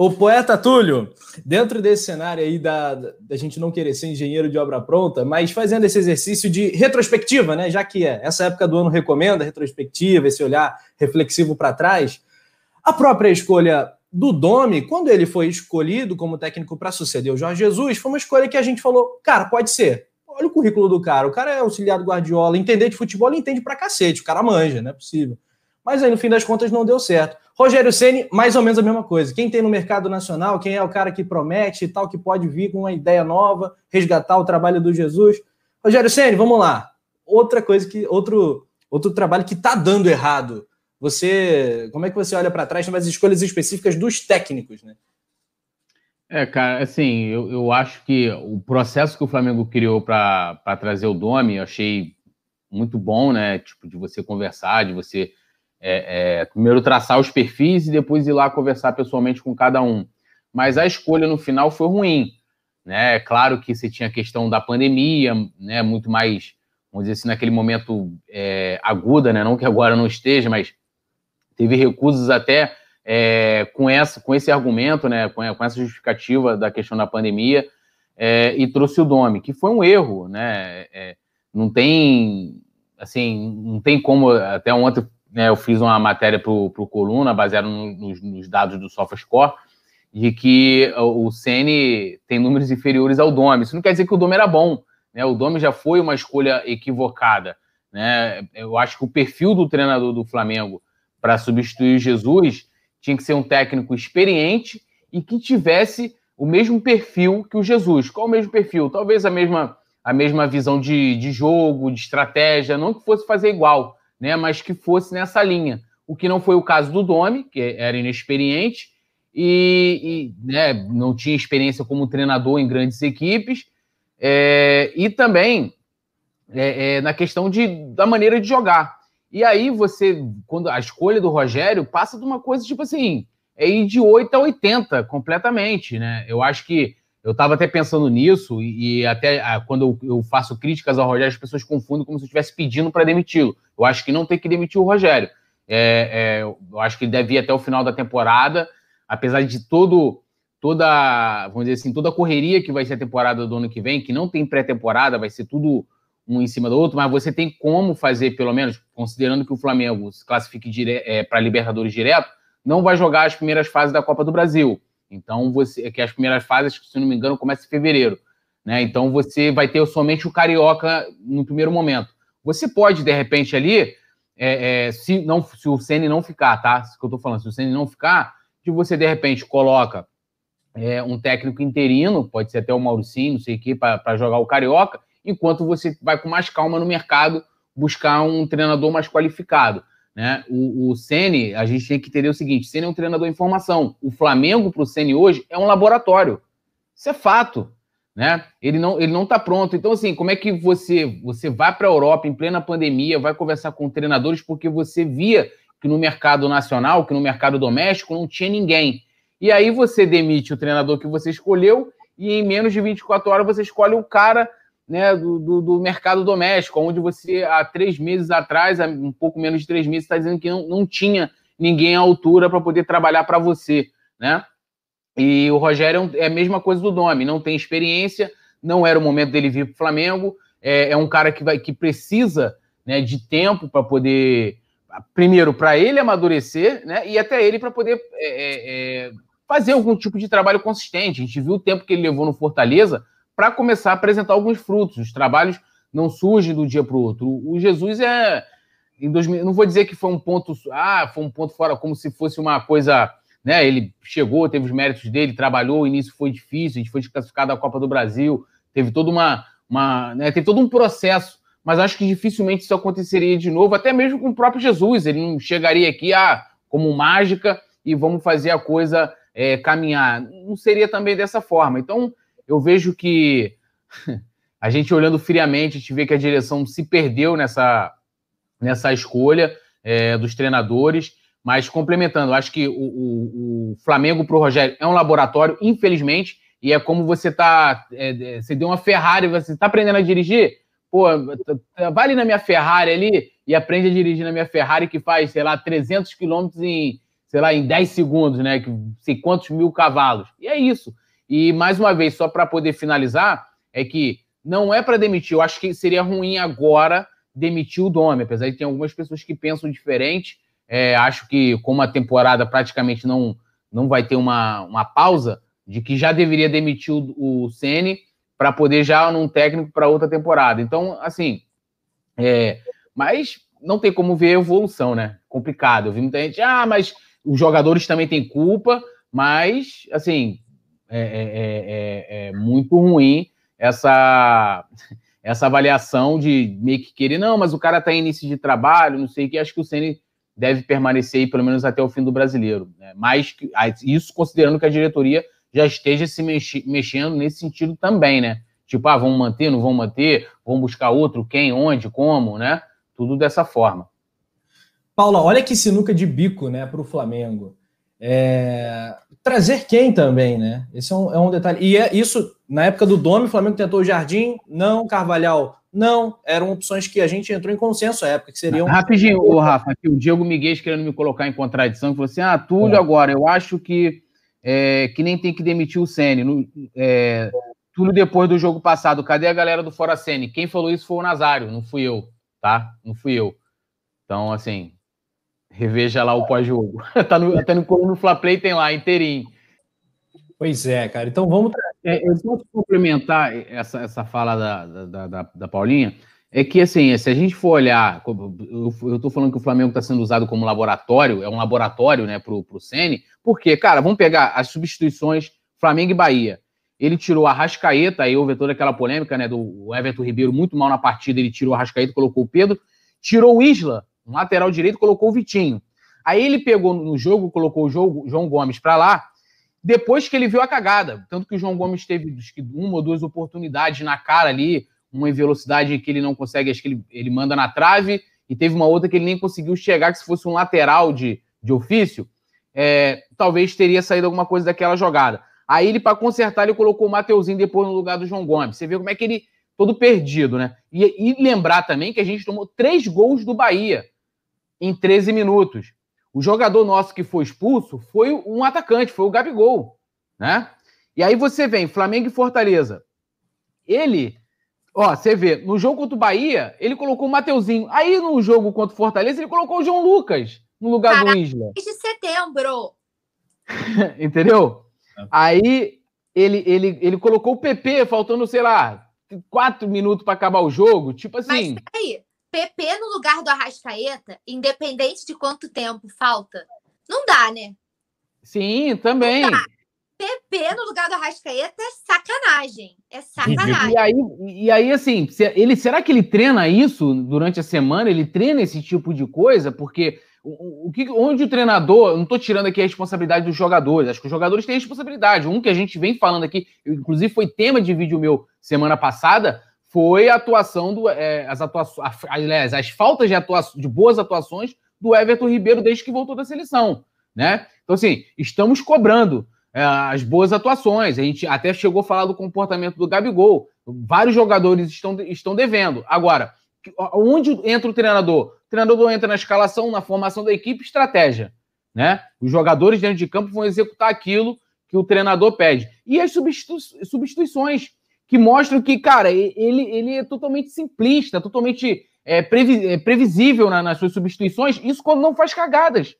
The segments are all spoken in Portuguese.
O poeta Túlio, dentro desse cenário aí da, da gente não querer ser engenheiro de obra pronta, mas fazendo esse exercício de retrospectiva, né? Já que é, essa época do ano recomenda retrospectiva, esse olhar reflexivo para trás, a própria escolha do Domi, quando ele foi escolhido como técnico para suceder o Jorge Jesus, foi uma escolha que a gente falou, cara, pode ser. Olha o currículo do cara, o cara é auxiliar do Guardiola, entender de futebol, ele entende pra cacete, o cara manja, não é possível. Mas aí, no fim das contas, não deu certo. Rogério Ceni, mais ou menos a mesma coisa. Quem tem no mercado nacional, quem é o cara que promete e tal, que pode vir com uma ideia nova, resgatar o trabalho do Jesus. Rogério Ceni, vamos lá. Outra coisa que outro outro trabalho que está dando errado. Você, como é que você olha para trás nas escolhas específicas dos técnicos, né? É, cara, assim, eu, eu acho que o processo que o Flamengo criou para trazer o Domi, eu achei muito bom, né? Tipo, de você conversar, de você é, é, primeiro traçar os perfis e depois ir lá conversar pessoalmente com cada um. Mas a escolha no final foi ruim. Né? Claro que você tinha a questão da pandemia, né? muito mais, vamos dizer assim, naquele momento é, aguda, né? não que agora não esteja, mas teve recursos até é, com, essa, com esse argumento, né? com, com essa justificativa da questão da pandemia, é, e trouxe o Domi, que foi um erro. Né? É, não tem assim, não tem como, até ontem né, eu fiz uma matéria para o Coluna, baseada nos, nos, dados do SofaScore, de que o Ceni tem números inferiores ao Domi. Isso não quer dizer que o Domi era bom. Né? O Domi já foi uma escolha equivocada. Né? Eu acho que o perfil do treinador do Flamengo para substituir o Jesus tinha que ser um técnico experiente e que tivesse o mesmo perfil que o Jesus. Qual o mesmo perfil? Talvez a mesma, a mesma visão de, de jogo, de estratégia, não que fosse fazer igual, né, mas que fosse nessa linha. O que não foi o caso do Domi, que era inexperiente e, e né, não tinha experiência como treinador em grandes equipes, é, e também é, é, na questão de, da maneira de jogar. E aí você, quando a escolha do Rogério passa de uma coisa tipo assim, é ir de 8 a 80 completamente, né? Eu acho que eu estava até pensando nisso, e, até ah, quando eu, eu, faço críticas ao Rogério, as pessoas confundem como se eu estivesse pedindo para demiti-lo. Eu acho que não tem que demitir o Rogério. É, é, eu acho que ele deve ir até o final da temporada, apesar de todo, toda, vamos dizer assim, toda a correria que vai ser a temporada do ano que vem, que não tem pré-temporada, vai ser tudo um em cima do outro, mas você tem como fazer, pelo menos, considerando que o Flamengo se classifique é, para Libertadores direto, não vai jogar as primeiras fases da Copa do Brasil. Então, você que as primeiras fases, se não me engano, começam em fevereiro. Né? Então, você vai ter somente o Carioca no primeiro momento. Você pode, de repente, ali, é, é, se, não, se o Ceni não ficar, tá? Isso que eu tô falando, se o Ceni não ficar, que você, de repente, coloca é, um técnico interino, pode ser até o Mauricinho, não sei o quê, para jogar o Carioca, enquanto você vai com mais calma no mercado buscar um treinador mais qualificado. Né? O, o Ceni, a gente tem que entender o seguinte: Ceni é um treinador em formação. O Flamengo para o Ceni hoje é um laboratório. Isso é fato. Né? Ele não ele não está pronto. Então assim, como é que você você vai para a Europa em plena pandemia, vai conversar com treinadores porque você via que no mercado nacional, que no mercado doméstico não tinha ninguém. E aí você demite o treinador que você escolheu e em menos de 24 horas você escolhe o cara né, do, do, do, mercado doméstico, onde você, há três meses atrás, um pouco menos de três meses, está dizendo que não, não tinha ninguém à altura para poder trabalhar para você, né? E o Rogério é a mesma coisa do nome, não tem experiência, não era o momento dele vir para o Flamengo, é, é, um cara que, vai, que precisa né, de tempo para poder, primeiro, para ele amadurecer, né, e até ele para poder é, é, é, fazer algum tipo de trabalho consistente. A gente viu o tempo que ele levou no Fortaleza para começar a apresentar alguns frutos. Os trabalhos não surgem do dia para o outro. O Jesus é. Em 2000, não vou dizer que foi um ponto. Ah, foi um ponto fora, como se fosse uma coisa. Né, ele chegou, teve os méritos dele, trabalhou, o início foi difícil, a gente foi desclassificado da Copa do Brasil, teve toda uma. uma né, teve todo um processo, mas acho que dificilmente isso aconteceria de novo, até mesmo com o próprio Jesus. Ele não chegaria aqui ah, como mágica e vamos fazer a coisa é, caminhar. Não seria também dessa forma. Então, eu vejo que a gente olhando friamente, a gente vê que a direção se perdeu nessa, nessa escolha é, dos treinadores. Mas complementando, acho que o, o, o Flamengo para o Rogério é um laboratório, infelizmente, e é como você tá. É, é você deu uma Ferrari, você está aprendendo a dirigir? Pô, vai ali na minha Ferrari ali e aprende a dirigir na minha Ferrari que faz, sei lá, 300 quilômetros em sei lá, em 10 segundos, né? Que sei quantos mil cavalos. E é isso. E mais uma vez, só para poder finalizar, é que não é para demitir. Eu acho que seria ruim agora demitir o Domi, apesar de ter algumas pessoas que pensam diferente. É, acho que como a temporada praticamente não, não vai ter uma, uma pausa, de que já deveria demitir o, o Ceni para poder já num técnico para outra temporada. Então, assim, é, mas não tem como ver a evolução, né? Complicado. Eu vi muita gente, ah, mas os jogadores também têm culpa, mas, assim, é, é, é, é muito ruim essa, essa avaliação de meio que querer, não, mas o cara está em início de trabalho, não sei o que, acho que o Ceni deve permanecer aí, pelo menos até o fim do brasileiro. Né? Mas isso considerando que a diretoria já esteja se mexendo nesse sentido também, né? Tipo, ah, vamos manter, não vão manter, vamos buscar outro, quem, onde, como, né? Tudo dessa forma. Paula, olha que sinuca de bico, né, para o Flamengo. É... Trazer quem também, né? Esse é um, é um, detalhe. E é isso, na época do Dome, o Flamengo tentou o Jardim, não, Carvalhal, não. Eram opções que a gente entrou em consenso à época, que seriam. Rapidinho, o Rafa, aqui, o Diego Miguel querendo me colocar em contradição, falou assim: ah, Túlio, é. agora, eu acho que, é, que nem tem que demitir o Sene. É, Túlio, depois do jogo passado, cadê a galera do Fora Sene? Quem falou isso foi o Nazário, não fui eu, tá? Não fui eu. Então, assim, reveja lá o pós-jogo. tá no, até no coluna Fla Play tem lá, inteirinho. Pois é, cara. Então vamos. É, eu posso complementar essa, essa fala da, da, da, da, Paulinha. É que, assim, se a gente for olhar, eu estou falando que o Flamengo está sendo usado como laboratório, é um laboratório, né, para o Sene, porque, cara, vamos pegar as substituições Flamengo e Bahia. Ele tirou a Rascaeta, aí houve toda aquela polêmica, né, do Everton Ribeiro muito mal na partida, ele tirou a Rascaeta, colocou o Pedro, tirou o Isla, um lateral direito, colocou o Vitinho. Aí ele pegou no jogo, colocou o João Gomes para lá, depois que ele viu a cagada. Tanto que o João Gomes teve uma ou duas oportunidades na cara ali, uma em velocidade que ele não consegue, acho que ele, ele manda na trave, e teve uma outra que ele nem conseguiu chegar, que se fosse um lateral de, de ofício, é, talvez teria saído alguma coisa daquela jogada. Aí ele, para consertar, ele colocou o Mateuzinho depois no lugar do João Gomes. Você vê como é que ele. Todo perdido, né? E, e lembrar também que a gente tomou três gols do Bahia em 13 minutos. O jogador nosso que foi expulso foi um atacante, foi o Gabigol, né? E aí você vem, Flamengo e Fortaleza. Ele, ó, você vê, no jogo contra o Bahia, ele colocou o Mateuzinho. Aí no jogo contra o Fortaleza, ele colocou o João Lucas no lugar Caraca, do Isla. de setembro. Entendeu? Aí ele, ele, ele colocou o PP, faltando, sei lá, quatro minutos para acabar o jogo. Tipo assim. Mas peraí, PP no lugar do Arrascaeta, independente de quanto tempo falta, não dá, né? Sim, também. PP no lugar do Arrascaeta é sacanagem. É sacanagem. E aí, e aí, assim, ele, será que ele treina isso durante a semana? Ele treina esse tipo de coisa? Porque o, o que, onde o treinador, não estou tirando aqui a responsabilidade dos jogadores, acho que os jogadores têm responsabilidade. Um que a gente vem falando aqui, inclusive foi tema de vídeo meu semana passada, foi a atuação do. É, as atuações, aliás, as faltas de, atuação, de boas atuações do Everton Ribeiro desde que voltou da seleção. Né? Então, assim, estamos cobrando é, as boas atuações. A gente até chegou a falar do comportamento do Gabigol. Vários jogadores estão, estão devendo. Agora, onde entra o treinador? O treinador entra na escalação, na formação da equipe, estratégia. Né? Os jogadores dentro de campo vão executar aquilo que o treinador pede. E as substitu substituições, que mostram que, cara, ele, ele é totalmente simplista, totalmente é, é previsível na, nas suas substituições, isso quando não faz cagadas.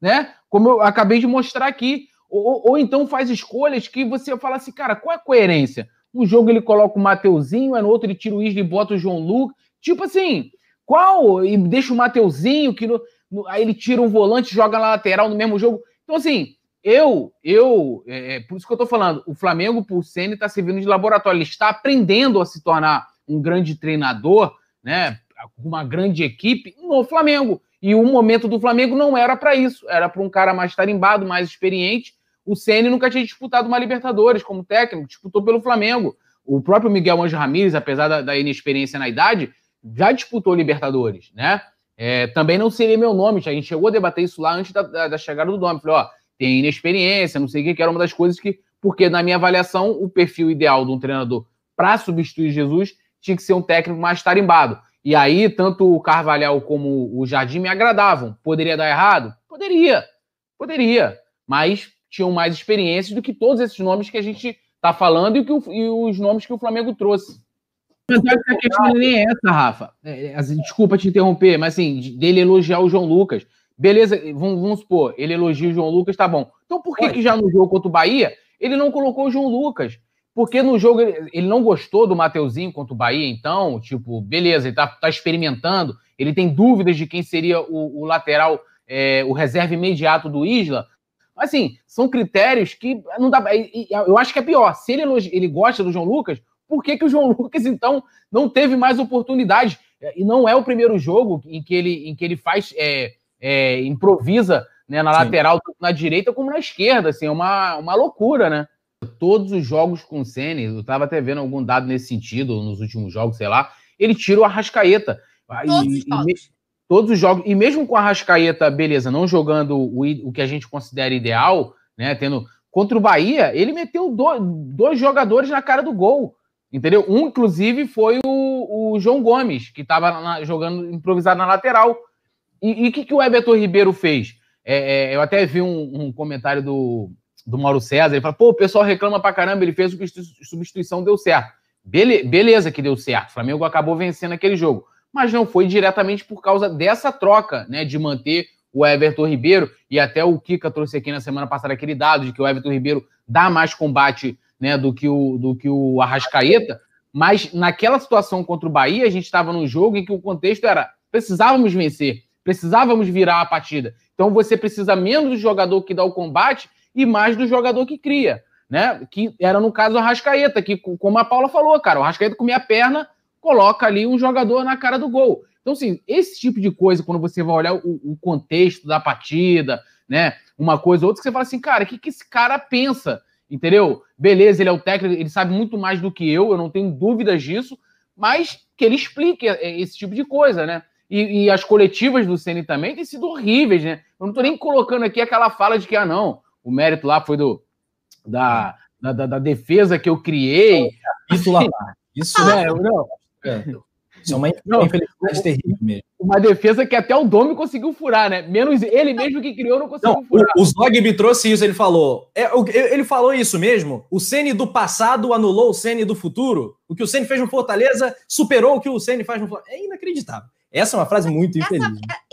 Né? Como eu acabei de mostrar aqui. Ou, ou então faz escolhas que você fala assim, cara, qual é a coerência? Um jogo ele coloca o Mateuzinho, no outro ele tira o Isla e bota o João Lucas. Tipo assim, qual? E deixa o Mateuzinho, que no, no, aí ele tira um volante, joga na lateral no mesmo jogo. Então, assim, eu, eu, é, é por isso que eu tô falando, o Flamengo, por Senna, está servindo de laboratório. Ele está aprendendo a se tornar um grande treinador, né? Uma grande equipe no Flamengo. E o momento do Flamengo não era para isso, era para um cara mais tarimbado, mais experiente. O Ceni nunca tinha disputado uma Libertadores como técnico, disputou pelo Flamengo. O próprio Miguel Anjo Ramírez, apesar da, da inexperiência na idade, já disputou Libertadores, né? É, também não seria meu nome, a gente chegou a debater isso lá antes da, da, da chegada do nome. Falei, ó, tem inexperiência, não sei o que, que era uma das coisas que, porque na minha avaliação, o perfil ideal de um treinador para substituir Jesus tinha que ser um técnico mais tarimbado. E aí, tanto o Carvalhal como o Jardim me agradavam. Poderia dar errado? Poderia. Poderia, mas tinham mais experiências do que todos esses nomes que a gente está falando e, que o, e os nomes que o Flamengo trouxe. Mas a questão nem é essa, Rafa. É, é, assim, desculpa te interromper, mas assim, dele elogiar o João Lucas. Beleza, vamos, vamos supor, ele elogia o João Lucas, tá bom. Então por que, que já no jogo contra o Bahia ele não colocou o João Lucas? Porque no jogo ele, ele não gostou do Mateuzinho contra o Bahia, então, tipo, beleza, ele tá, tá experimentando, ele tem dúvidas de quem seria o, o lateral, é, o reserva imediato do Isla. Assim, são critérios que não dá. Eu acho que é pior. Se ele, ele gosta do João Lucas, por que, que o João Lucas, então, não teve mais oportunidade? E não é o primeiro jogo em que ele, em que ele faz, é, é, improvisa né, na Sim. lateral, tanto na direita como na esquerda. Assim, é uma, uma loucura, né? Todos os jogos com o Senna, eu estava até vendo algum dado nesse sentido nos últimos jogos, sei lá, ele tira o Arrascaeta. Todos e, os jogos. todos os jogos. E mesmo com a Arrascaeta, beleza, não jogando o, o que a gente considera ideal, né? Tendo. Contra o Bahia, ele meteu dois, dois jogadores na cara do gol. Entendeu? Um, inclusive, foi o, o João Gomes, que estava jogando improvisado na lateral. E o que, que o Everton Ribeiro fez? É, é, eu até vi um, um, comentário do, do Mauro César. Ele falou: pô, o pessoal reclama pra caramba, ele fez o que substituição deu certo. Bele, beleza que deu certo. O Flamengo acabou vencendo aquele jogo. Mas não foi diretamente por causa dessa troca, né? De manter o Everton Ribeiro. E até o Kika trouxe aqui na semana passada aquele dado de que o Everton Ribeiro dá mais combate né, do que o, do que o Arrascaeta, mas naquela situação contra o Bahia, a gente estava num jogo em que o contexto era precisávamos vencer, precisávamos virar a partida. Então você precisa menos do jogador que dá o combate e mais do jogador que cria, né? Que era no caso o Arrascaeta, que, como a Paula falou, cara, o Arrascaeta comia a perna, coloca ali um jogador na cara do gol. Então, assim, esse tipo de coisa, quando você vai olhar o, o contexto da partida, né? Uma coisa ou outra, você fala assim, cara, o que, que esse cara pensa? entendeu? Beleza, ele é o técnico, ele sabe muito mais do que eu, eu não tenho dúvidas disso, mas que ele explique é, esse tipo de coisa, né? E, e as coletivas do Ceni também têm sido horríveis, né? Eu não tô nem colocando aqui aquela fala de que, ah, não, o mérito lá foi do da, da, da defesa que eu criei. Isso lá. Isso é, não. É. Isso é uma infelicidade terrível mesmo. Uma defesa que até o Domi conseguiu furar, né? Menos ele mesmo que criou não conseguiu não, furar. O, o Zog trouxe isso, ele falou. É, ele falou isso mesmo? O Ceni do passado anulou o Ceni do futuro? O que o Ceni fez no Fortaleza superou o que o Ceni faz no Fortaleza? É inacreditável. Essa é uma frase muito infeliz. Essa,